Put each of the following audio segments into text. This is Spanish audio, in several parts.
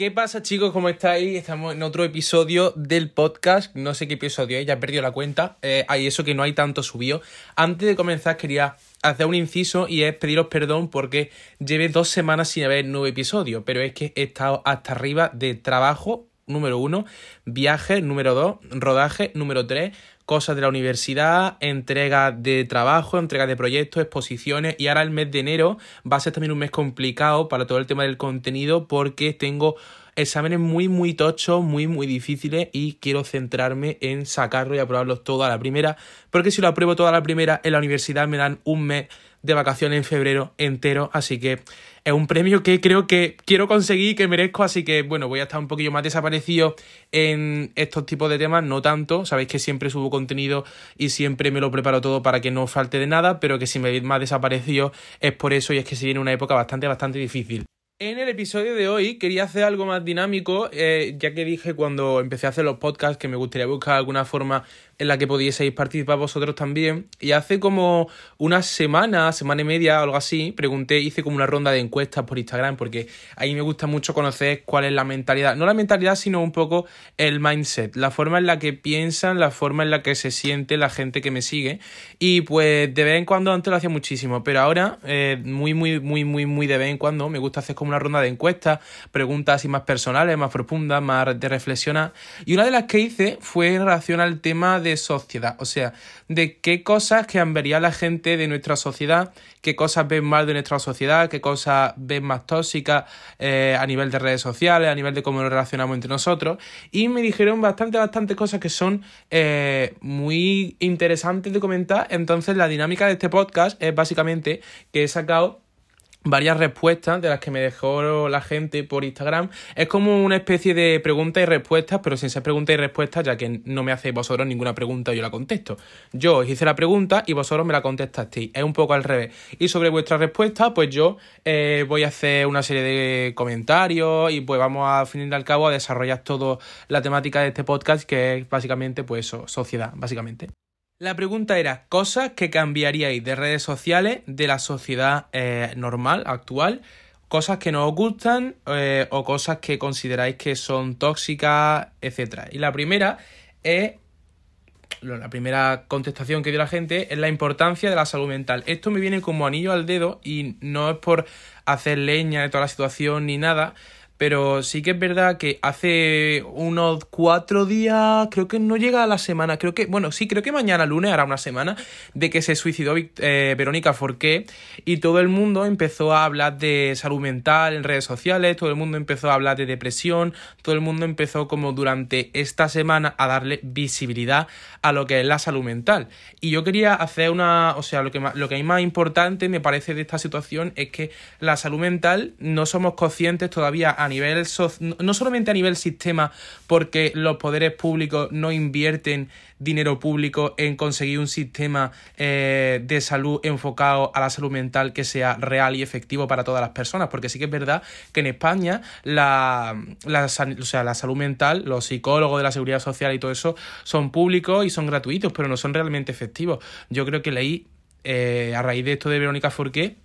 ¿Qué pasa chicos? ¿Cómo estáis? Estamos en otro episodio del podcast. No sé qué episodio es, ya he perdido la cuenta. Eh, hay eso que no hay tanto subido. Antes de comenzar quería hacer un inciso y es pediros perdón porque llevé dos semanas sin haber nuevo episodio. Pero es que he estado hasta arriba de trabajo, número uno, viaje, número dos, rodaje, número tres, cosas de la universidad, entrega de trabajo, entrega de proyectos, exposiciones y ahora el mes de enero va a ser también un mes complicado para todo el tema del contenido porque tengo exámenes muy muy tochos, muy muy difíciles y quiero centrarme en sacarlo y aprobarlos todo a la primera porque si lo apruebo toda la primera en la universidad me dan un mes de vacaciones en febrero entero, así que es un premio que creo que quiero conseguir, que merezco, así que bueno, voy a estar un poquillo más desaparecido en estos tipos de temas, no tanto, sabéis que siempre subo contenido y siempre me lo preparo todo para que no falte de nada, pero que si me veis más desaparecido es por eso y es que se viene una época bastante, bastante difícil. En el episodio de hoy quería hacer algo más dinámico, eh, ya que dije cuando empecé a hacer los podcasts que me gustaría buscar alguna forma en la que pudieseis participar vosotros también. Y hace como una semana, semana y media algo así, pregunté, hice como una ronda de encuestas por Instagram, porque ahí me gusta mucho conocer cuál es la mentalidad. No la mentalidad, sino un poco el mindset, la forma en la que piensan, la forma en la que se siente la gente que me sigue. Y pues de vez en cuando antes lo hacía muchísimo, pero ahora eh, muy, muy, muy, muy, muy de vez en cuando me gusta hacer como una ronda de encuestas, preguntas así más personales, más profundas, más de reflexionar. Y una de las que hice fue en relación al tema de sociedad, o sea, de qué cosas cambiaría la gente de nuestra sociedad, qué cosas ven mal de nuestra sociedad, qué cosas ven más tóxicas eh, a nivel de redes sociales, a nivel de cómo nos relacionamos entre nosotros. Y me dijeron bastante, bastante cosas que son eh, muy interesantes de comentar. Entonces, la dinámica de este podcast es básicamente que he sacado varias respuestas de las que me dejó la gente por Instagram. Es como una especie de pregunta y respuestas, pero sin ser pregunta y respuesta, ya que no me hacéis vosotros ninguna pregunta, yo la contesto. Yo os hice la pregunta y vosotros me la contestasteis. Es un poco al revés. Y sobre vuestra respuesta, pues yo eh, voy a hacer una serie de comentarios y pues vamos a, fin y al cabo, a desarrollar toda la temática de este podcast, que es básicamente, pues eso, sociedad, básicamente. La pregunta era, cosas que cambiaríais de redes sociales de la sociedad eh, normal, actual, cosas que no os gustan eh, o cosas que consideráis que son tóxicas, etc. Y la primera es, la primera contestación que dio la gente es la importancia de la salud mental. Esto me viene como anillo al dedo y no es por hacer leña de toda la situación ni nada, pero sí que es verdad que hace unos cuatro días, creo que no llega a la semana, creo que, bueno, sí, creo que mañana lunes hará una semana de que se suicidó eh, Verónica Forqué y todo el mundo empezó a hablar de salud mental en redes sociales, todo el mundo empezó a hablar de depresión, todo el mundo empezó como durante esta semana a darle visibilidad a lo que es la salud mental. Y yo quería hacer una, o sea, lo que, lo que hay más importante me parece de esta situación es que la salud mental no somos conscientes todavía a nivel no solamente a nivel sistema porque los poderes públicos no invierten dinero público en conseguir un sistema eh, de salud enfocado a la salud mental que sea real y efectivo para todas las personas. Porque sí que es verdad que en España la, la, o sea, la salud mental los psicólogos de la seguridad social y todo eso son públicos y son gratuitos pero no son realmente efectivos. Yo creo que leí eh, a raíz de esto de Verónica Forqué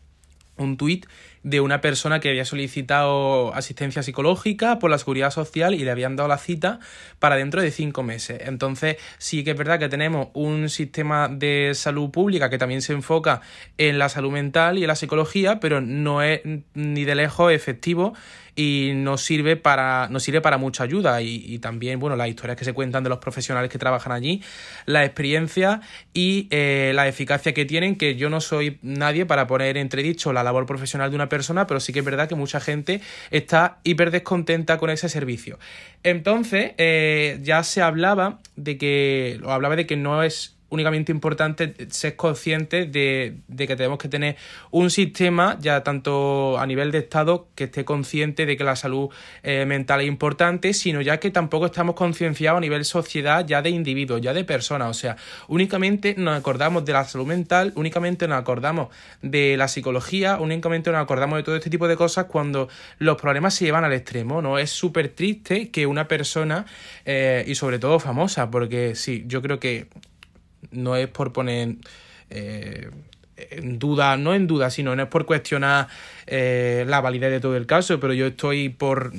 un tuit de una persona que había solicitado asistencia psicológica por la seguridad social y le habían dado la cita para dentro de cinco meses. Entonces, sí que es verdad que tenemos un sistema de salud pública que también se enfoca en la salud mental y en la psicología, pero no es ni de lejos efectivo y nos sirve para, nos sirve para mucha ayuda y, también, bueno, las historias que se cuentan de los profesionales que trabajan allí, la experiencia y eh, la eficacia que tienen, que yo no soy nadie para poner entredicho la labor profesional de una persona, pero sí que es verdad que mucha gente está hiper descontenta con ese servicio. Entonces, eh, ya se hablaba de que, hablaba de que no es únicamente importante ser conscientes de, que tenemos que tener un sistema, ya tanto a nivel de Estado, que esté consciente de que la salud eh, mental es importante, sino ya que tampoco estamos concienciados a nivel sociedad, ya de individuos, ya de personas. O sea, únicamente nos acordamos de la salud mental, únicamente nos acordamos de la psicología, únicamente nos acordamos de todo este tipo de cosas cuando los problemas se llevan al extremo, ¿no? Es súper triste que una persona, eh, y sobre todo famosa, porque sí, yo creo que no es por poner eh, en duda, no en duda, sino no es por cuestionar eh, la validez de todo el caso, pero yo estoy por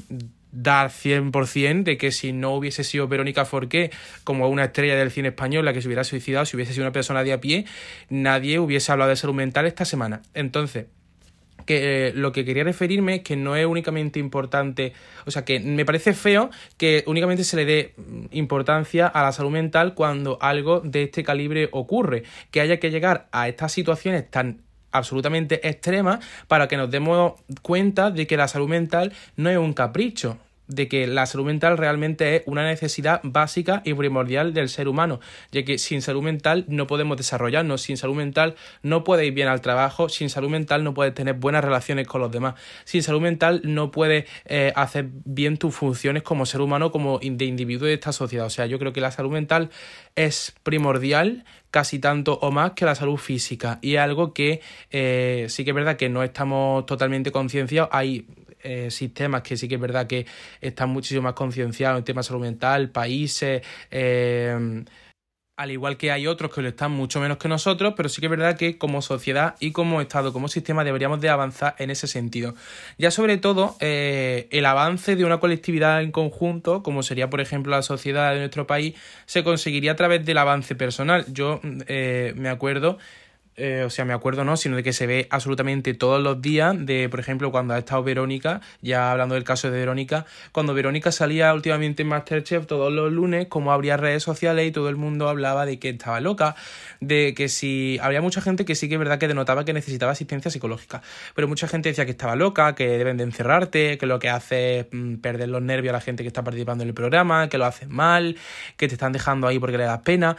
dar 100% de que si no hubiese sido Verónica Forqué como una estrella del cine español la que se hubiera suicidado, si hubiese sido una persona de a pie, nadie hubiese hablado de salud mental esta semana. Entonces, que eh, lo que quería referirme es que no es únicamente importante, o sea, que me parece feo que únicamente se le dé importancia a la salud mental cuando algo de este calibre ocurre, que haya que llegar a estas situaciones tan absolutamente extremas para que nos demos cuenta de que la salud mental no es un capricho, de que la salud mental realmente es una necesidad básica y primordial del ser humano, ya que sin salud mental no podemos desarrollarnos, sin salud mental no puedes ir bien al trabajo, sin salud mental no puedes tener buenas relaciones con los demás, sin salud mental no puedes eh, hacer bien tus funciones como ser humano, como de individuo de esta sociedad. O sea, yo creo que la salud mental es primordial casi tanto o más que la salud física y algo que eh, sí que es verdad que no estamos totalmente concienciados. Hay eh, sistemas que sí que es verdad que están muchísimo más concienciados en temas salud mental, países, eh, al igual que hay otros que lo están mucho menos que nosotros, pero sí que es verdad que como sociedad y como Estado, como sistema, deberíamos de avanzar en ese sentido. Ya sobre todo, eh, el avance de una colectividad en conjunto, como sería por ejemplo la sociedad de nuestro país, se conseguiría a través del avance personal. Yo me acuerdo eh, o sea, me acuerdo no, sino de que se ve absolutamente todos los días, de por ejemplo cuando ha estado Verónica, ya hablando del caso de Verónica, cuando Verónica salía últimamente en Masterchef todos los lunes, como habría redes sociales y todo el mundo hablaba de que estaba loca, de que si había mucha gente que sí que es verdad que denotaba que necesitaba asistencia psicológica, pero mucha gente decía que estaba loca, que deben de encerrarte, que lo que hace es mm, perder los nervios a la gente que está participando en el programa, que lo hacen mal, que te están dejando ahí porque le das pena.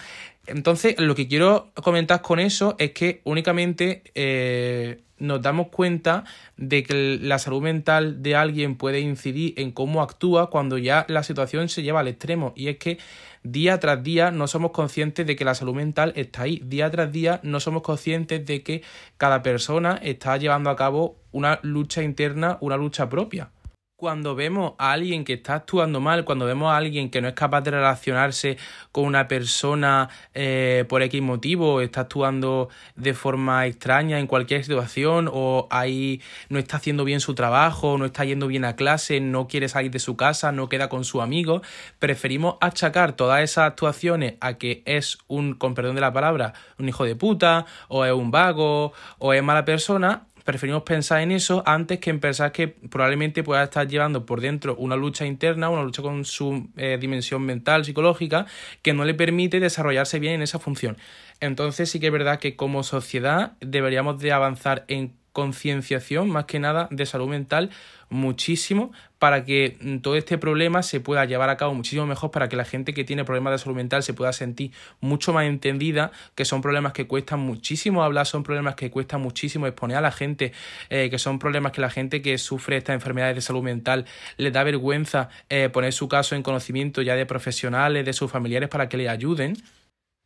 Entonces, lo que quiero comentar con eso es que únicamente eh, nos damos cuenta de que la salud mental de alguien puede incidir en cómo actúa cuando ya la situación se lleva al extremo. Y es que día tras día no somos conscientes de que la salud mental está ahí. Día tras día no somos conscientes de que cada persona está llevando a cabo una lucha interna, una lucha propia cuando vemos a alguien que está actuando mal, cuando vemos a alguien que no es capaz de relacionarse con una persona eh, por X motivo, está actuando de forma extraña en cualquier situación, o ahí no está haciendo bien su trabajo, no está yendo bien a clase, no quiere salir de su casa, no queda con su amigo, preferimos achacar todas esas actuaciones a que es un, con perdón de la palabra, un hijo de puta, o es un vago, o es mala persona, preferimos pensar en eso antes que en pensar que probablemente pueda estar llevando por dentro una lucha interna, una lucha con su eh, dimensión mental, psicológica, que no le permite desarrollarse bien en esa función. Entonces sí que es verdad que como sociedad deberíamos de avanzar en concienciación, más que nada, de salud mental muchísimo para que mm, todo este problema se pueda llevar a cabo muchísimo mejor, para que la gente que tiene problemas de salud mental se pueda sentir mucho más entendida, que son problemas que cuestan muchísimo hablar, son problemas que cuesta muchísimo exponer a la gente, eh, que son problemas que la gente que sufre estas enfermedades de salud mental le da vergüenza eh, poner su caso en conocimiento ya de profesionales, de sus familiares para que le ayuden.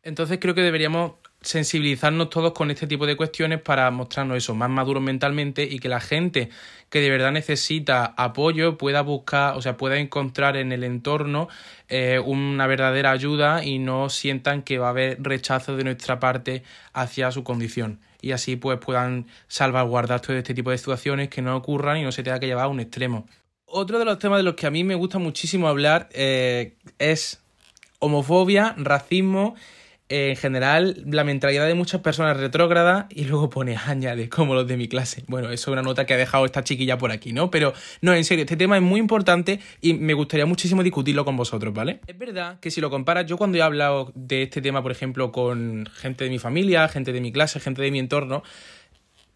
Entonces creo que deberíamos sensibilizarnos todos con este tipo de cuestiones para mostrarnos eso, más maduros mentalmente y que la gente que de verdad necesita apoyo pueda buscar, o sea, pueda encontrar en el entorno eh, una verdadera ayuda y no sientan que va a haber rechazo de nuestra parte hacia su condición. Y así pues puedan salvaguardar todo este tipo de situaciones que no ocurran y no se tenga que llevar a un extremo. Otro de los temas de los que a mí me gusta muchísimo hablar eh, es homofobia, racismo en general la mentalidad de muchas personas retrógrada y luego pone añade como los de mi clase. Bueno, eso es una nota que ha dejado esta chiquilla por aquí, ¿no? Pero no, en serio, este tema es muy importante y me gustaría muchísimo discutirlo con vosotros, ¿vale? Es verdad que si lo comparas, yo cuando he hablado de este tema, por ejemplo, con gente de mi familia, gente de mi clase, gente de mi entorno,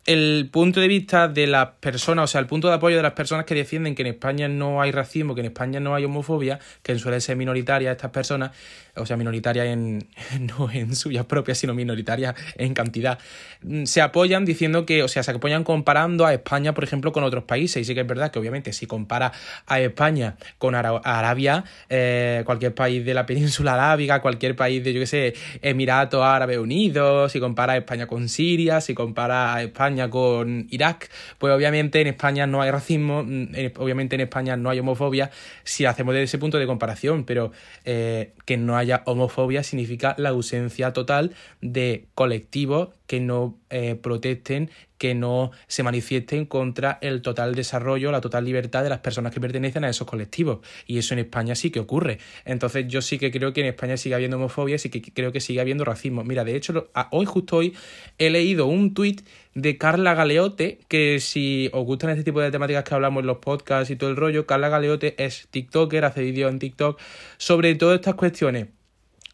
el punto de vista de las personas, o sea, el punto de apoyo de las personas que defienden que en España no hay racismo, que en España no hay homofobia, que suele ser minoritaria estas personas, o sea, minoritaria en, no en suyas propias, sino minoritaria en cantidad, mm, se apoyan diciendo que, o sea, se apoyan comparando a España, por ejemplo, con otros países. Y sí que es verdad que, obviamente, si compara a España con Arabia, eh, cualquier país de la península arábiga, cualquier país de, yo qué sé, Emiratos Árabes Unidos, si compara a España con Siria, si compara a España con Irak, pues obviamente en España no hay racismo, mm, obviamente en España no hay homofobia, si hacemos desde ese punto de comparación, pero eh, que no hay homofobia significa la ausencia total de colectivos que no eh, protesten, que no se manifiesten contra el total desarrollo, la total libertad de las personas que pertenecen a esos colectivos. Y eso en España sí que ocurre. Entonces yo sí que creo que en España sigue habiendo homofobia, sí que creo que sigue habiendo racismo. Mira, de hecho, hoy, justo hoy, he leído un tuit de Carla Galeote, que si os gustan este tipo de temáticas que hablamos en los podcasts y todo el rollo, Carla Galeote es TikToker, hace vídeos en TikTok sobre todas estas cuestiones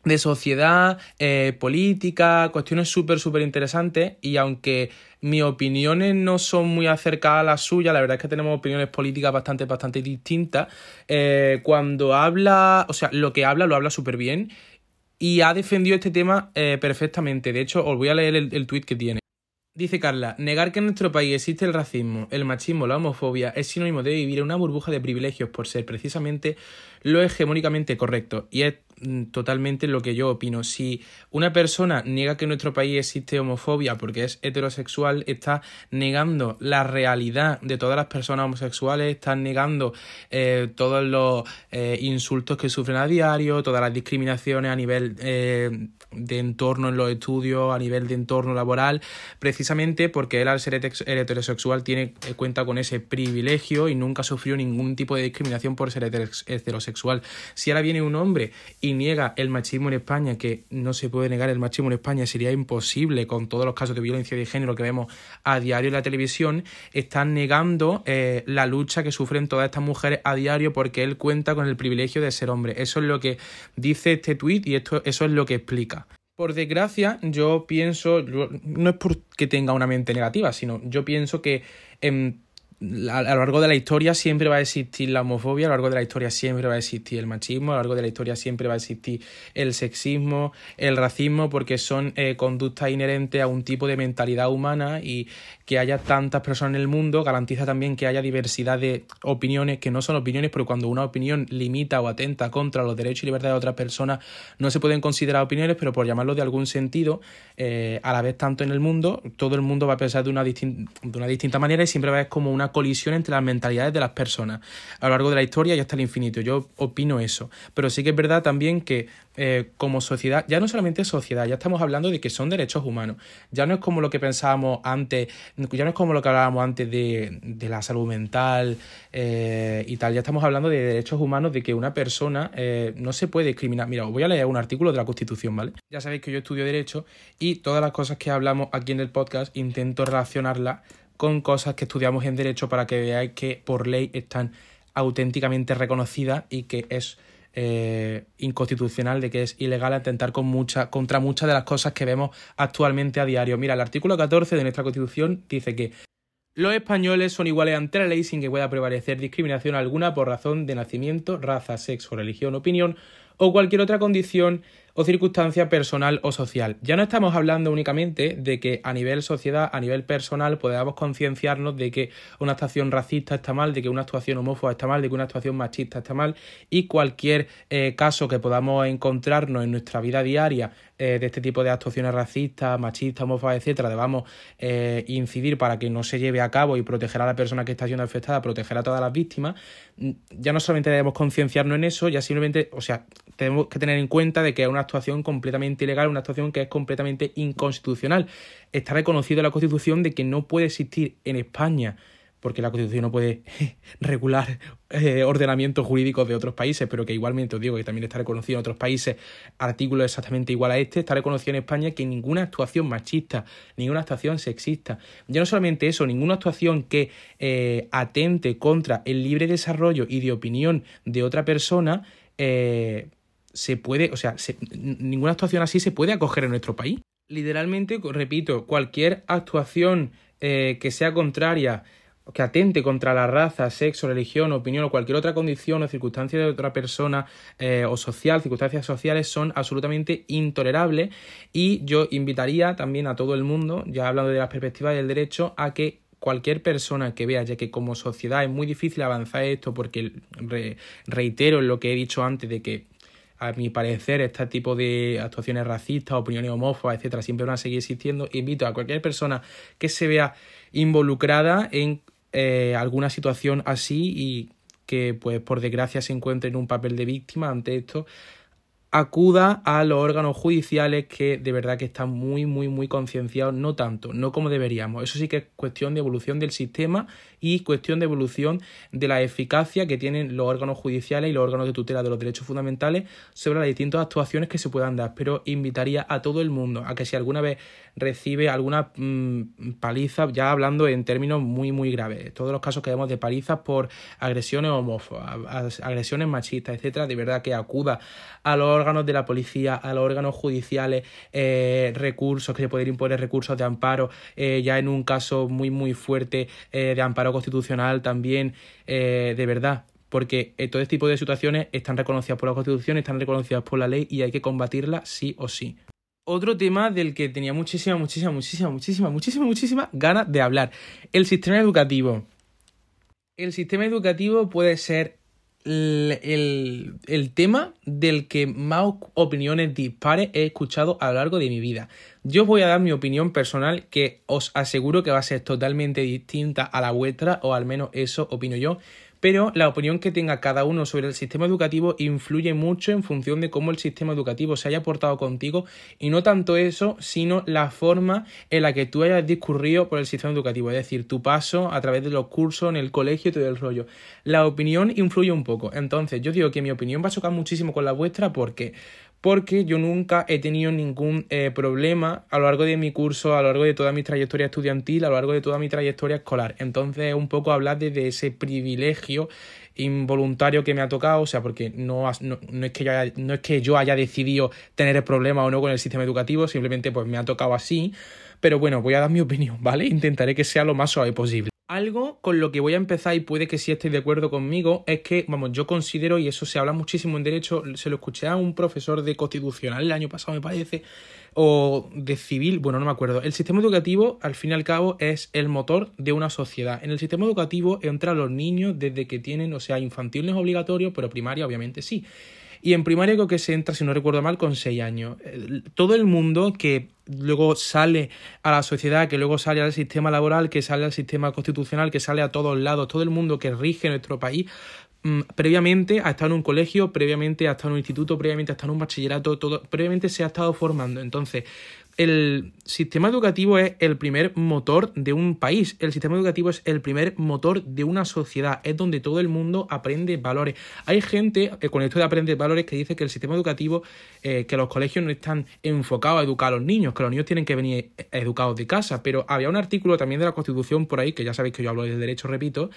de sociedad, eh, política, cuestiones súper, súper interesantes y aunque mis opiniones no son muy acercadas a las suyas, la verdad es que tenemos opiniones políticas bastante, bastante distintas, eh, cuando habla, o sea, lo que habla lo habla súper bien y ha defendido este tema eh, perfectamente. De hecho, os voy a leer el, el tuit que tiene. Dice Carla, negar que en nuestro país existe el racismo, el machismo, la homofobia es sinónimo de vivir en una burbuja de privilegios por ser precisamente lo hegemónicamente correcto. Y es totalmente lo que yo opino. Si una persona niega que en nuestro país existe homofobia porque es heterosexual, está negando la realidad de todas las personas homosexuales, está negando eh, todos los eh, insultos que sufren a diario, todas las discriminaciones a nivel eh, de entorno en los estudios, a nivel de entorno laboral, precisamente porque él al ser heterosexual tiene cuenta con ese privilegio y nunca sufrió ningún tipo de discriminación por ser heterosexual. Si ahora viene un hombre y niega el machismo en España, que no se puede negar el machismo en España, sería imposible con todos los casos de violencia de género que vemos a diario en la televisión, están negando eh, la lucha que sufren todas estas mujeres a diario porque él cuenta con el privilegio de ser hombre. Eso es lo que dice este tuit y esto, eso es lo que explica. Por desgracia, yo pienso, no es porque tenga una mente negativa, sino yo pienso que a lo largo de la historia siempre va a existir la homofobia, a lo largo de la historia siempre va a existir el machismo, a lo largo de la historia siempre va a existir el sexismo, el racismo, porque son eh, conductas inherentes a un tipo de mentalidad humana y que haya tantas personas en el mundo garantiza también que haya diversidad de opiniones que no son opiniones, pero cuando una opinión limita o atenta contra los derechos y libertades de otras personas, no se pueden considerar opiniones, pero por llamarlo de algún sentido, eh, a la vez tanto en el mundo, todo el mundo va a pensar de una, de una distinta manera y siempre va a ver como una colisión entre las mentalidades de las personas a lo largo de la historia y hasta el infinito. Yo opino eso. Pero sí que es verdad también que eh, como sociedad, ya no solamente sociedad, ya estamos hablando de que son derechos humanos. Ya no es como lo que pensábamos antes, ya no es como lo que hablábamos antes de, de la salud mental eh, y tal. Ya estamos hablando de derechos humanos, de que una persona eh, no se puede discriminar. Mira, os voy a leer un artículo de la Constitución, ¿vale? Ya sabéis que yo estudio Derecho y todas las cosas que hablamos aquí en el podcast intento relacionarlas con cosas que estudiamos en derecho para que veáis que por ley están auténticamente reconocidas y que es eh, inconstitucional, de que es ilegal atentar con mucha, contra muchas de las cosas que vemos actualmente a diario. Mira, el artículo 14 de nuestra Constitución dice que los españoles son iguales ante la ley sin que pueda prevalecer discriminación alguna por razón de nacimiento, raza, sexo, religión, opinión o cualquier otra condición o circunstancia personal o social. Ya no estamos hablando únicamente de que a nivel sociedad, a nivel personal, podamos concienciarnos de que una actuación racista está mal, de que una actuación homófoba está mal, de que una actuación machista está mal y cualquier eh, caso que podamos encontrarnos en nuestra vida diaria eh, de este tipo de actuaciones racistas, machistas, homófobas, etcétera, debamos eh, incidir para que no se lleve a cabo y proteger a la persona que está siendo afectada, proteger a todas las víctimas, mm, ya no solamente debemos concienciarnos en eso, ya simplemente, o sea, tenemos que tener en cuenta de que es una actuación completamente ilegal, una actuación que es completamente inconstitucional. Está reconocido en la Constitución de que no puede existir en España, porque la Constitución no puede regular eh, ordenamientos jurídicos de otros países, pero que igualmente os digo que también está reconocido en otros países artículos exactamente igual a este, está reconocido en España que ninguna actuación machista, ninguna actuación sexista, ya no solamente eso, ninguna actuación que eh, atente contra el libre desarrollo y de opinión de otra persona, eh, se puede, o sea, ninguna actuación así se puede acoger en nuestro país. Literalmente, repito, cualquier actuación eh, que sea contraria, que atente contra la raza, sexo, religión, opinión o cualquier otra condición o circunstancia de otra persona eh, o social, circunstancias sociales son absolutamente intolerables y yo invitaría también a todo el mundo, ya hablando de la perspectiva del derecho, a que cualquier persona que vea, ya que como sociedad es muy difícil avanzar esto porque reitero lo que he dicho antes de que a mi parecer, este tipo de actuaciones racistas, opiniones homófobas, etcétera, siempre van a seguir existiendo. Invito a cualquier persona que se vea involucrada en eh, alguna situación así y que, pues, por desgracia, se encuentre en un papel de víctima ante esto, acuda a los órganos judiciales que de verdad que están muy, muy, muy concienciados, no tanto, no como deberíamos. Eso sí que es cuestión de evolución del sistema y cuestión de evolución de la eficacia que tienen los órganos judiciales y los órganos de tutela de los derechos fundamentales sobre las distintas actuaciones que se puedan dar. Pero invitaría a todo el mundo a que si alguna vez recibe alguna mm, paliza, ya hablando en términos muy, muy graves, todos los casos que vemos de palizas por agresiones homófobas, agresiones machistas, etcétera, de verdad que acuda a los órganos de la policía, a los órganos judiciales, eh, recursos, que se pueden imponer recursos de amparo, eh, ya en un caso muy, muy fuerte eh, de amparo constitucional también, de verdad, porque todo este tipo de situaciones están reconocidas por la Constitución, están reconocidas por la ley y hay que combatirlas sí o sí. Otro tema del que tenía muchísima, muchísima, muchísima, muchísima, muchísima, muchísima ganas de hablar. El sistema educativo. El sistema educativo puede ser el, el, tema del que más opiniones dispares he escuchado a lo largo de mi vida. Yo voy a dar mi opinión personal que os aseguro que va a ser totalmente distinta a la vuestra, o al menos eso opino yo, pero la opinión que tenga cada uno sobre el sistema educativo influye mucho en función de cómo el sistema educativo se haya portado contigo. Y no tanto eso, sino la forma en la que tú hayas discurrido por el sistema educativo, es decir, tu paso a través de los cursos en el colegio y todo el rollo. La opinión influye un poco, entonces yo digo que mi opinión va a chocar muchísimo con la vuestra porque porque yo nunca he tenido ningún eh, problema a lo largo de mi curso, a lo largo de toda mi trayectoria estudiantil, a lo largo de toda mi trayectoria escolar. Entonces, un poco hablar de, ese privilegio involuntario que me ha tocado, o sea, porque no, no, es que yo haya, no es que yo haya decidido tener el problema o no con el sistema educativo, simplemente pues me ha tocado así. Pero bueno, voy a dar mi opinión, ¿vale? Intentaré que sea lo más suave posible. Algo con lo que voy a empezar y puede que sí estéis de acuerdo conmigo es que, vamos, yo considero, y eso se habla muchísimo en derecho, se lo escuché a un profesor de constitucional el año pasado, me parece, o de civil, bueno, no me acuerdo. El sistema educativo, al fin y al cabo, es el motor de una sociedad. En el sistema educativo entran los niños desde que tienen, o sea, infantil no es obligatorio, pero primaria obviamente sí. Y en primaria creo que se entra, si no recuerdo mal, con 6 años. Todo el mundo que luego sale a la sociedad, que luego sale al sistema laboral, que sale al sistema constitucional, que sale a todos lados, todo el mundo que rige nuestro país, mm, previamente ha estado en un colegio, previamente ha estado en un instituto, previamente ha estado en un bachillerato, todo, previamente se ha estado formando. Entonces, el sistema educativo es el primer motor de un país, el sistema educativo es el primer motor de una sociedad, es donde todo el mundo aprende valores. Hay gente eh, con esto de aprender valores que dice que el sistema educativo, eh, que los colegios no están enfocados a educar a los niños, que los niños tienen que venir educados de casa, pero había un artículo también de la Constitución por ahí, que ya sabéis que yo hablo de derecho, repito,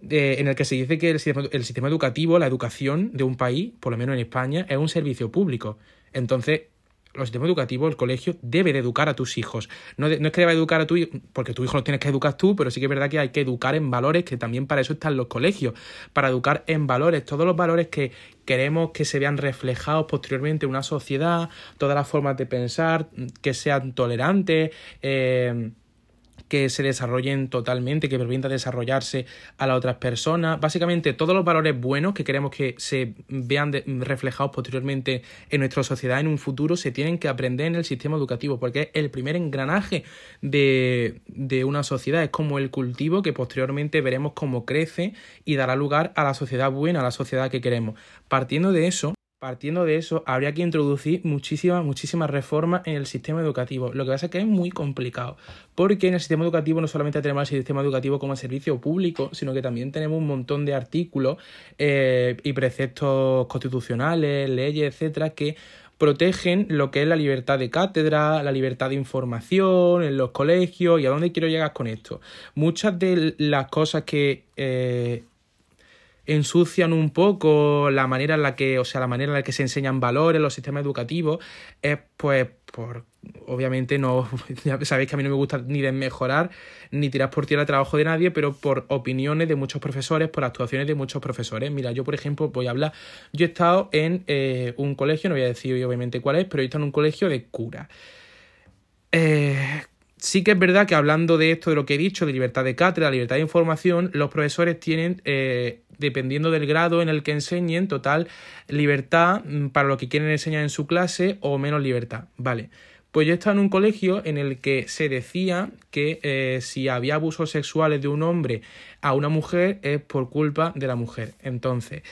en el que se dice que el sistema educativo, la educación de un país, por lo menos en España, es un servicio público. Entonces, los sistemas educativos, el colegio debe de educar a tus hijos. No, no es que deba educar a tu hijo, porque tu hijo lo tienes que educar tú, pero sí que es verdad que hay que educar en valores, que también para eso están los colegios, para educar en valores, todos los valores que queremos que se vean reflejados posteriormente en una sociedad, todas las formas de pensar, que sean tolerantes, eh, que se desarrollen totalmente, que permitan desarrollarse a las otras personas. Básicamente todos los valores buenos que queremos que se vean reflejados posteriormente en nuestra sociedad en un futuro se tienen que aprender en el sistema educativo porque es el primer engranaje de, de una sociedad, es como el cultivo que posteriormente veremos cómo crece y dará lugar a la sociedad buena, a la sociedad que queremos. Partiendo de eso, Partiendo de eso, habría que introducir muchísimas, muchísimas reformas en el sistema educativo. Lo que pasa es que es muy complicado, porque en el sistema educativo no solamente tenemos el sistema educativo como servicio público, sino que también tenemos un montón de artículos eh, y preceptos constitucionales, leyes, etcétera, que protegen lo que es la libertad de cátedra, la libertad de información en los colegios y a dónde quiero llegar con esto. Muchas de las cosas que eh, ensucian un poco la manera en la que, o sea, la manera en la que se enseñan valores los sistemas educativos, es pues por obviamente no sabéis que a mí no me gusta ni desmejorar ni tirar por tierra el trabajo de nadie, pero por opiniones de muchos profesores, por actuaciones de muchos profesores. Mira, yo por ejemplo voy a hablar, yo he estado en eh, un colegio, no voy a decir obviamente cuál es, pero he estado en un colegio de cura. Eh, sí que es verdad que hablando de esto, de lo que he dicho, de libertad de cátedra, libertad de información, los profesores tienen eh, dependiendo del grado en el que enseñen, total libertad mm, para lo que quieren enseñar en su clase o menos libertad. Vale. Pues yo estaba en un colegio en el que se decía que eh, si había abusos sexuales de un hombre a una mujer es por culpa de la mujer. Entonces,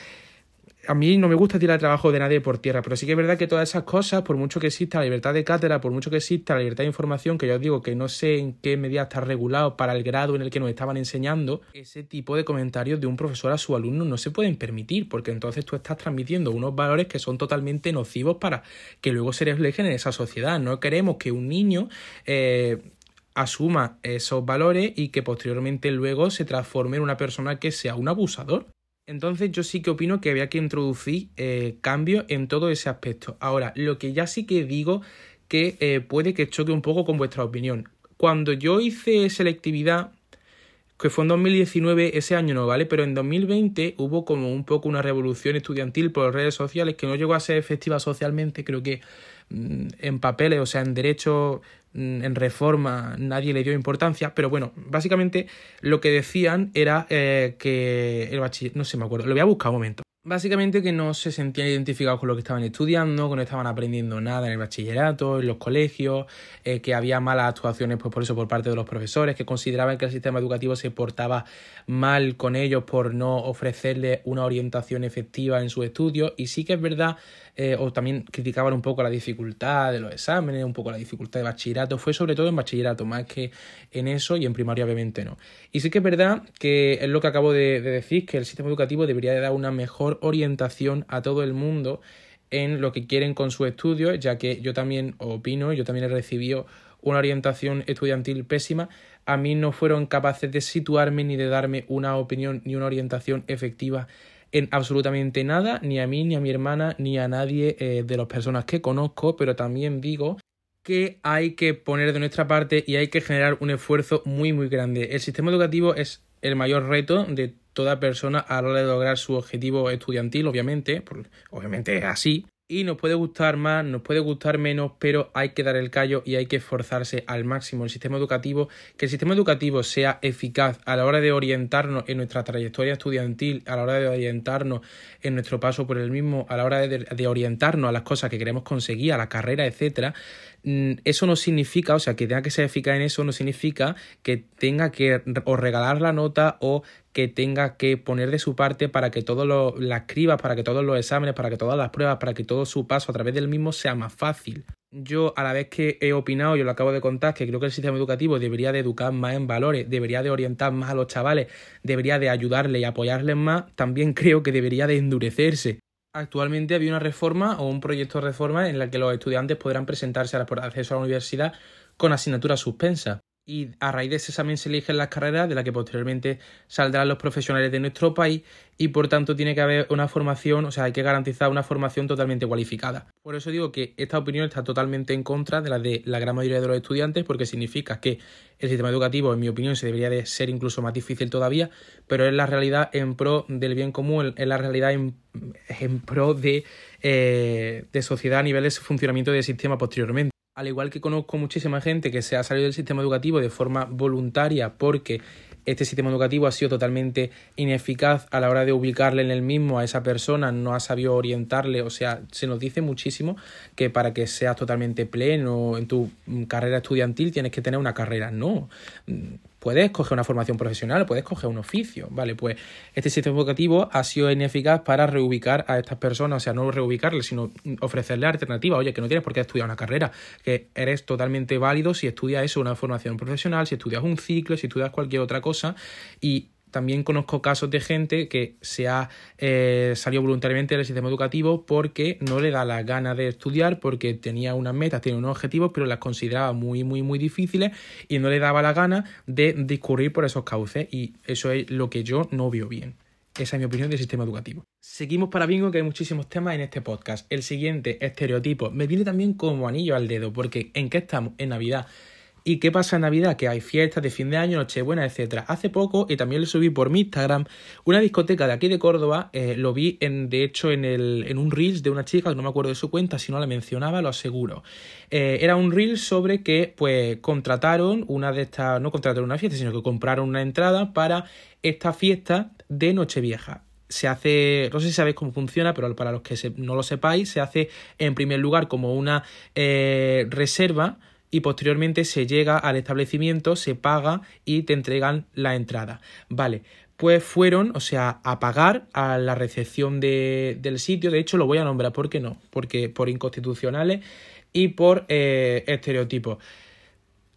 a mí no me gusta tirar el trabajo de nadie por tierra, pero sí que es verdad que todas esas cosas, por mucho que exista la libertad de cátedra, por mucho que exista la libertad de información, que yo os digo que no sé en qué medida está regulado para el grado en el que nos estaban enseñando, ese tipo de comentarios de un profesor a su alumno no se pueden permitir, porque entonces tú estás transmitiendo unos valores que son totalmente nocivos para que luego se reflejen en esa sociedad. No queremos que un niño eh, asuma esos valores y que posteriormente luego se transforme en una persona que sea un abusador. Entonces yo sí que opino que había que introducir eh, cambios en todo ese aspecto. Ahora, lo que ya sí que digo que eh, puede que choque un poco con vuestra opinión. Cuando yo hice selectividad, que fue en 2019, ese año no, ¿vale? Pero en 2020 hubo como un poco una revolución estudiantil por redes sociales que no llegó a ser efectiva socialmente, creo que mm, en papeles, o sea, en derecho Mm, en reforma nadie le dio importancia, pero bueno, básicamente lo que decían era eh, que el bachiller, no sé, me acuerdo, lo voy a buscar un momento. Básicamente que no se sentían identificados con lo que estaban estudiando, que no estaban aprendiendo nada en el bachillerato, en los colegios, eh, que había malas actuaciones pues por eso por parte de los profesores, que consideraban que el sistema educativo se portaba mal con ellos por no ofrecerles una orientación efectiva en sus estudios. Y sí que es verdad, eh, o también criticaban un poco la dificultad de los exámenes, un poco la dificultad de bachillerato, fue sobre todo en bachillerato, más que en eso y en primaria obviamente no. Y sí que es verdad que es lo que acabo de decir, que el sistema educativo debería de dar una mejor orientación a todo el mundo en lo que quieren con su estudio, ya que yo también opino, yo también he recibido una orientación estudiantil pésima, a mí no fueron capaces de situarme ni de darme una opinión ni una orientación efectiva en absolutamente nada, ni a mí, ni a mi hermana, ni a nadie eh, de las personas que conozco, pero también digo que hay que poner de nuestra parte y hay que generar un esfuerzo muy muy grande. El sistema educativo es el mayor reto de toda persona a la hora de lograr su objetivo estudiantil, obviamente, obviamente es así, y nos puede gustar más, nos puede gustar menos, pero hay que dar el callo y hay que esforzarse al máximo. El sistema educativo, que el sistema educativo sea eficaz a la hora de orientarnos en nuestra trayectoria estudiantil, a la hora de orientarnos en nuestro paso por el mismo, a la hora de, de orientarnos a las cosas que queremos conseguir, a la carrera, etcétera, eso no significa, o sea, que tenga que ser eficaz en eso no significa que tenga que o regalar la nota o que tenga que poner de su parte para que todas las cribas, para que todos los exámenes, para que todas las pruebas, para que todo su paso a través del mismo sea más fácil. Yo, a la vez que he opinado, yo lo acabo de contar, que creo que el sistema educativo debería de educar más en valores, debería de orientar más a los chavales, debería de ayudarles y apoyarles más, también creo que debería de endurecerse. Actualmente había una reforma o un proyecto de reforma en la que los estudiantes podrán presentarse a por acceso a la universidad con asignaturas suspensas y a raíz de ese examen se eligen las carreras de las que posteriormente saldrán los profesionales de nuestro país y por tanto tiene que haber una formación, o sea, hay que garantizar una formación totalmente cualificada. Por eso digo que esta opinión está totalmente en contra de la de la gran mayoría de los estudiantes porque significa que el sistema educativo, en mi opinión, se debería de ser incluso más difícil todavía, pero es la realidad en pro del bien común, es la realidad en, pro de, eh, de sociedad a nivel de funcionamiento del sistema posteriormente al igual que conozco muchísima gente que se ha salido del sistema educativo de forma voluntaria porque este sistema educativo ha sido totalmente ineficaz a la hora de ubicarle en el mismo a esa persona, no ha sabido orientarle, o sea, se nos dice muchísimo que para que seas totalmente pleno en tu carrera estudiantil tienes que tener una carrera, no Puedes coger una formación profesional, puedes coger un oficio, ¿vale? Pues este sistema educativo ha sido ineficaz para reubicar a estas personas, o sea, no reubicarles, sino ofrecerles alternativas. Oye, que no tienes por qué estudiar una carrera, que eres totalmente válido si estudias eso, una formación profesional, si estudias un ciclo, si estudias cualquier otra cosa y también conozco casos de gente que se ha eh, salido voluntariamente del sistema educativo porque no le da la gana de estudiar, porque tenía unas metas, tenía unos objetivos, pero las consideraba muy, muy, muy difíciles y no le daba la gana de discurrir por esos cauces. Y eso es lo que yo no veo bien. Esa es mi opinión del sistema educativo. Seguimos para bingo, que hay muchísimos temas en este podcast. El siguiente, estereotipo, me viene también como anillo al dedo, porque ¿en qué estamos? En Navidad. ¿Y qué pasa en Navidad? Que hay fiestas de fin de año, Nochebuena, etc. Hace poco, y también lo subí por mi Instagram, una discoteca de aquí de Córdoba, eh, lo vi en, de hecho en, el, en un Reels de una chica, no me acuerdo de su cuenta, si no la mencionaba, lo aseguro. Eh, era un Reels sobre que, pues, contrataron una de estas, no contrataron una fiesta, sino que compraron una entrada para esta fiesta de Nochevieja se hace, no sé si sabéis cómo funciona, pero para los que no lo sepáis, se hace en primer lugar como una eh, reserva y posteriormente se llega al establecimiento, se paga y te entregan la entrada. Vale, pues fueron, o sea, a pagar a la recepción de, del sitio. De hecho, lo voy a nombrar, ¿por qué no? Porque por inconstitucionales y por eh, estereotipos.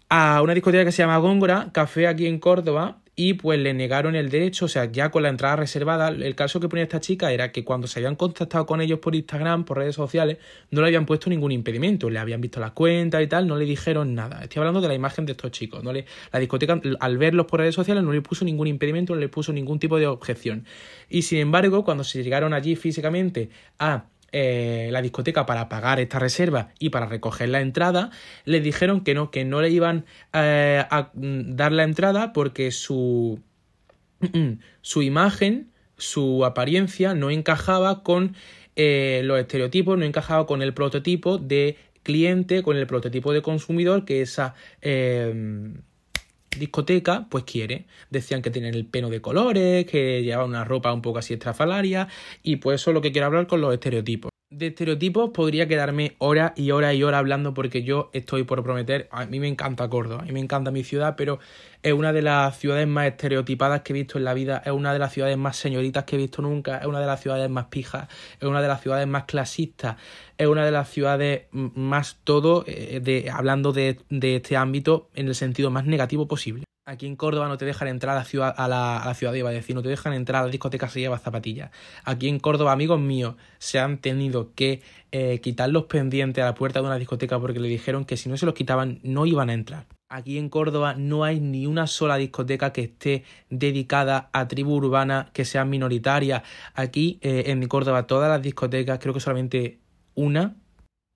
A una discoteca que se llama Góngora, café aquí en Córdoba, y pues le negaron el derecho, o sea, ya con la entrada reservada, el caso que ponía esta chica era que cuando se habían contactado con ellos por Instagram, por redes sociales, no le habían puesto ningún impedimento, le habían visto las cuentas y tal, no le dijeron nada. Estoy hablando de la imagen de estos chicos, no le, la discoteca al verlos por redes sociales no le puso ningún impedimento, no le puso ningún tipo de objeción. Y sin embargo, cuando se llegaron allí físicamente a eh, la discoteca para pagar esta reserva y para recoger la entrada, les dijeron que no, que no le iban eh, a dar la entrada porque su, su imagen, su apariencia no encajaba con eh, los estereotipos, no encajaba con el prototipo de cliente, con el prototipo de consumidor que esa discoteca pues quiere. Decían que tienen el pelo de colores, que llevaban una ropa un poco así estrafalaria y pues eso es lo que quiero hablar con los estereotipos. De estereotipos podría quedarme hora y hora y hora hablando porque yo estoy por prometer, a mí me encanta Córdoba, a mí me encanta mi ciudad, pero es una de las ciudades más estereotipadas que he visto en la vida, es una de las ciudades más señoritas que he visto nunca, es una de las ciudades más pijas, es una de las ciudades más clasistas, es una de las ciudades más todo, eh, de, hablando de, de este ámbito en el sentido más negativo posible. Aquí en Córdoba no te dejan entrar a la ciudad, a la, a la ciudad iba decir, no te dejan entrar a la discoteca si llevas zapatillas. Aquí en Córdoba, amigos míos, se han tenido que eh, quitar los pendientes a la puerta de una discoteca porque le dijeron que si no se los quitaban no iban a entrar. Aquí en Córdoba no hay ni una sola discoteca que esté dedicada a tribu urbana que sea minoritaria. Aquí eh, en Córdoba todas las discotecas, creo que solamente una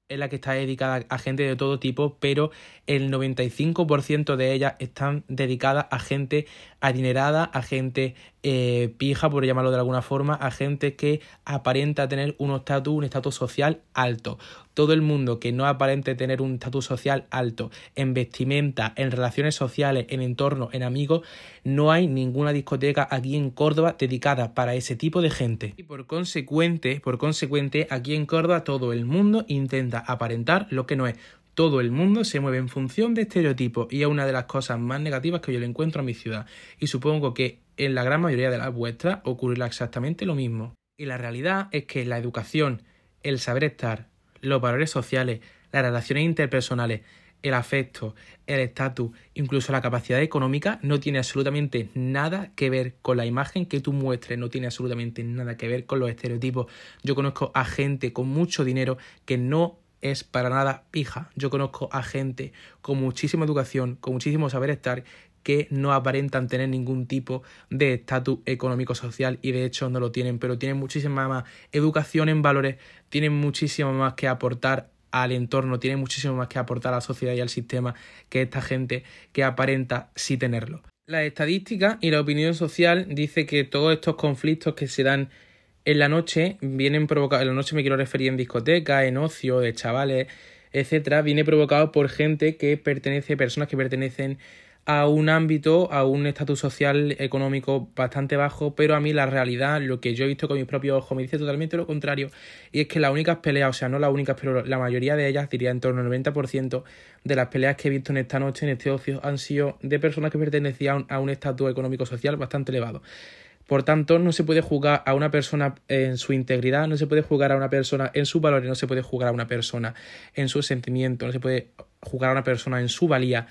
es la que está dedicada a gente de todo tipo, pero el 95% de ellas están dedicadas a gente adinerada, a gente eh, pija, por llamarlo de alguna forma, a gente que aparenta tener un estatus, un estatus social alto. Todo el mundo que no aparente tener un estatus social alto en vestimenta, en relaciones sociales, en entorno, en amigos, no hay ninguna discoteca aquí en Córdoba dedicada para ese tipo de gente. Y por consecuente, por consecuente, aquí en Córdoba todo el mundo intenta aparentar lo que no es todo el mundo se mueve en función de estereotipos y es una de las cosas más negativas que yo le encuentro a mi ciudad. Y supongo que en la gran mayoría de las vuestras ocurrirá exactamente lo mismo. Y la realidad es que la educación, el saber estar, los valores sociales, las relaciones interpersonales, el afecto, el estatus, incluso la capacidad económica, no tiene absolutamente nada que ver con la imagen que tú muestres, no tiene absolutamente nada que ver con los estereotipos. Yo conozco a gente con mucho dinero que no es para nada pija. Yo conozco a gente con muchísima educación, con muchísimo saber estar, que no aparentan tener ningún tipo de estatus económico social y de hecho no lo tienen, pero tienen muchísima más educación en valores, tienen muchísimo más que aportar al entorno, tienen muchísimo más que aportar a la sociedad y al sistema que esta gente que aparenta sí tenerlo. La estadística y la opinión social dice que todos estos conflictos que se dan en la noche vienen provocados, en la noche me quiero referir en discoteca, en ocio, de chavales, etcétera, viene provocado por gente que pertenece, personas que pertenecen a un ámbito, a un estatus social económico bastante bajo, pero a mí la realidad, lo que yo he visto con mis propios ojos, me dice totalmente lo contrario, y es que las únicas peleas, o sea, no las únicas, pero la mayoría de ellas, diría en torno al 90% de las peleas que he visto en esta noche, en este ocio, han sido de personas que pertenecían a un estatus económico social bastante elevado. Por tanto, no se puede jugar a una persona en su integridad, no se puede jugar a una persona en su valores, no se puede jugar a una persona en su sentimiento, no se puede jugar a una persona en su valía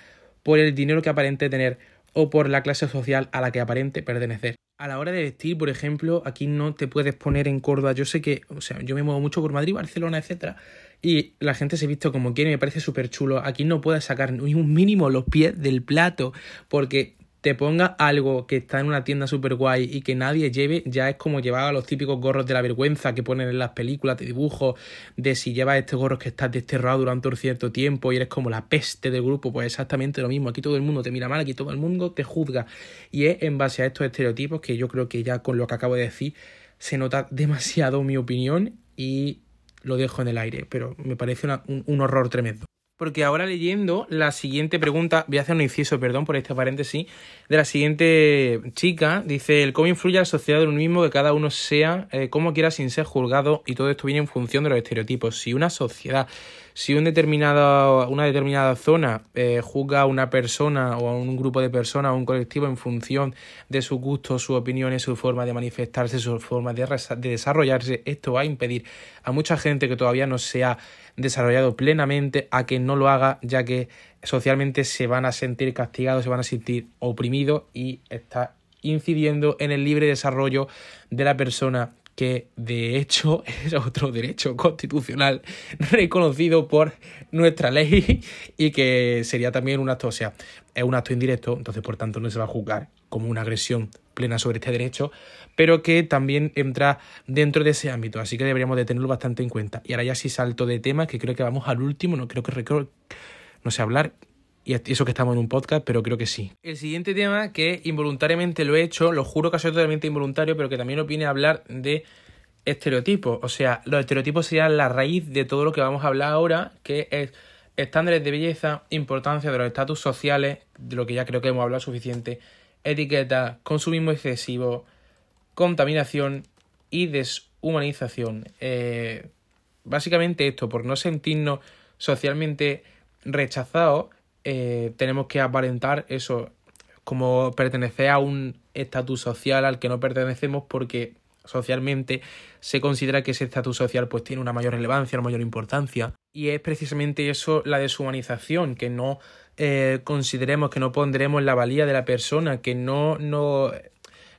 por el dinero que aparente tener o por la clase social a la que aparente pertenecer. A la hora de vestir, por ejemplo, aquí no te puedes poner en Córdoba. Yo sé que, o sea, yo me muevo mucho por Madrid, Barcelona, etcétera, y la gente se viste como quiere, me parece súper chulo. Aquí no puedes sacar ni un mínimo los pies del plato, porque te ponga algo que está en una tienda super guay y que nadie lleve, ya es como llevar los típicos gorros de la vergüenza que ponen en las películas de dibujos, de si llevas este gorro que estás desterrado durante un cierto tiempo y eres como la peste del grupo, pues exactamente lo mismo. Aquí todo el mundo te mira mal, aquí todo el mundo te juzga. Y es en base a estos estereotipos que yo creo que ya con lo que acabo de decir se nota demasiado mi opinión y lo dejo en el aire, pero me parece un horror tremendo. Porque ahora leyendo la siguiente pregunta, voy a hacer un inciso, perdón por este paréntesis, de la siguiente chica, dice, el cómo influye a la sociedad de uno mismo que cada uno sea eh, como quiera sin ser juzgado y todo esto viene en función de los estereotipos. Si una sociedad, si un determinado, una determinada zona eh, juzga a una persona o a un grupo de personas o un colectivo en función de sus gustos, sus opiniones, su forma de manifestarse, su forma de, de desarrollarse, esto va a impedir a mucha gente que todavía no se ha desarrollado plenamente a que no lo haga, ya que socialmente se van a sentir castigados, se van a sentir oprimidos y está incidiendo en el libre desarrollo de la persona que de hecho es otro derecho constitucional reconocido por nuestra ley y que sería también un acto, o sea, es un acto indirecto, entonces por tanto no se va a juzgar como una agresión plena sobre este derecho, pero que también entra dentro de ese ámbito, así que deberíamos de tenerlo bastante en cuenta. Y ahora ya sí salto de temas, que creo que vamos al último, no creo que recuerdo, no sé hablar, y eso que estamos en un podcast, pero creo que sí. El siguiente tema, que involuntariamente lo he hecho, lo juro que ha sido totalmente involuntario, pero que también nos viene a hablar de estereotipos. O sea, los estereotipos serían la raíz de todo lo que vamos a hablar ahora, que es estándares de belleza, importancia de los estatus sociales, de lo que ya creo que hemos hablado suficiente, etiqueta, consumismo excesivo, contaminación y deshumanización. Eh, básicamente esto, por no sentirnos socialmente rechazados, eh, tenemos que aparentar eso como pertenecer a un estatus social al que no pertenecemos porque socialmente se considera que ese estatus social pues tiene una mayor relevancia, una mayor importancia y es precisamente eso la deshumanización, que no eh, consideremos, que no pondremos la valía de la persona, que no, no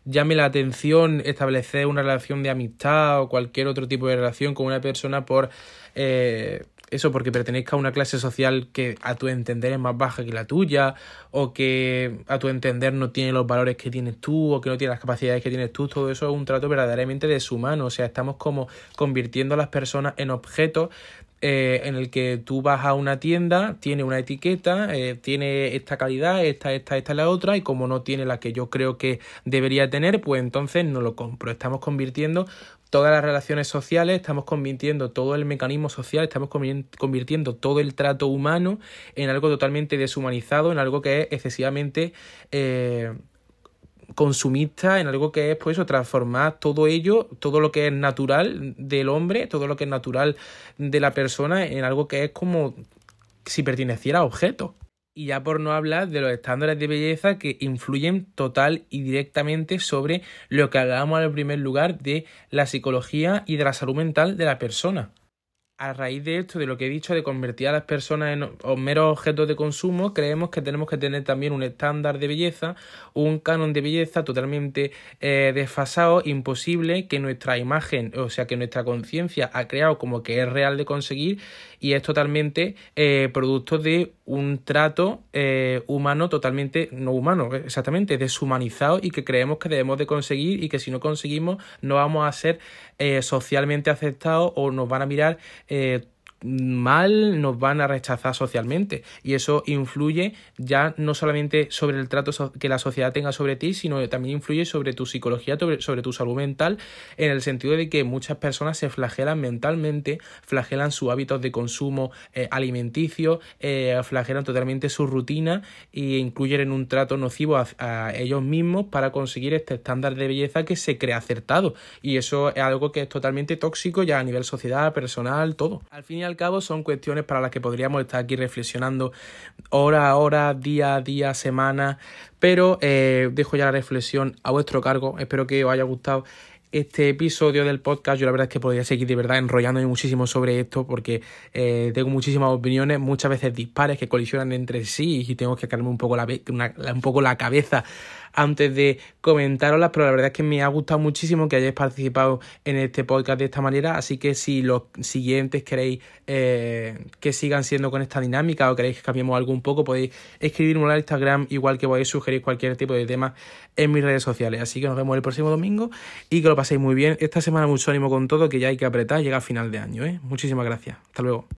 llame la atención establecer una relación de amistad o cualquier otro tipo de relación con una persona por eh, eso porque pertenezca a una clase social que a tu entender es más baja que la tuya, o que a tu entender no tiene los valores que tienes tú, o que no tiene las capacidades que tienes tú, todo eso es un trato verdaderamente deshumano, o sea, estamos como convirtiendo a las personas en objetos eh, en el que tú vas a una tienda, tiene una etiqueta, eh, tiene esta calidad, esta, esta, esta, la otra, y como no tiene la que yo creo que debería tener, pues entonces no lo compro. Estamos convirtiendo todas las relaciones sociales, estamos convirtiendo todo el mecanismo social, estamos convirtiendo todo el trato humano en algo totalmente deshumanizado, en algo que es excesivamente eh, consumista, en algo que es pues eso, transformar todo ello, todo lo que es natural del hombre, todo lo que es natural de la persona, en algo que es como si perteneciera a objetos. Y ya por no hablar de los estándares de belleza que influyen total y directamente sobre lo que hablábamos en primer lugar de la psicología y de la salud mental de la persona a raíz de esto, de lo que he dicho, de convertir a las personas en meros objetos de consumo, creemos que tenemos que tener también un estándar de belleza, un canon de belleza totalmente eh, desfasado, imposible, que nuestra imagen, o sea, que nuestra conciencia ha creado como que es real de conseguir y es totalmente eh, producto de un trato eh, humano totalmente, no humano, exactamente, deshumanizado y que creemos que debemos de conseguir y que si no conseguimos no vamos a ser socialmente aceptados o nos van a mirar eh, mal nos van a rechazar socialmente. Y eso influye ya no solamente sobre el trato que la sociedad tenga sobre ti sino también influye sobre tu psicología sobre, tu salud mental en el sentido de que muchas personas se flagelan mentalmente flagelan sus hábitos de consumo eh, alimenticio eh, flagelan totalmente su rutina e incluyen en un trato nocivo a, ellos mismos para conseguir este estándar de belleza que se cree acertado. Y eso es algo que es totalmente tóxico ya a nivel sociedad personal todo. Al al cabo son cuestiones para las que podríamos estar aquí reflexionando hora a hora, día a día, semana, pero eh, dejo ya la reflexión a vuestro cargo. Espero que os haya gustado este episodio del podcast. Yo la verdad es que podría seguir de verdad enrollándome muchísimo sobre esto porque eh, tengo muchísimas opiniones, muchas veces dispares que colisionan entre sí y tengo que sacarme un poco la, un poco la cabeza antes de comentaroslas, pero la verdad es que me ha gustado muchísimo que hayáis participado en este podcast de esta manera, así que si los siguientes queréis eh, que sigan siendo con esta dinámica o queréis que cambiemos algo un poco, podéis escribirme en Instagram, igual que podéis sugerir cualquier tipo de tema en mis redes sociales. Así que nos vemos el próximo domingo y que lo paséis muy bien. Esta semana mucho ánimo con todo, que ya hay que apretar, llega a final de año. ¿eh? Muchísimas gracias. Hasta luego.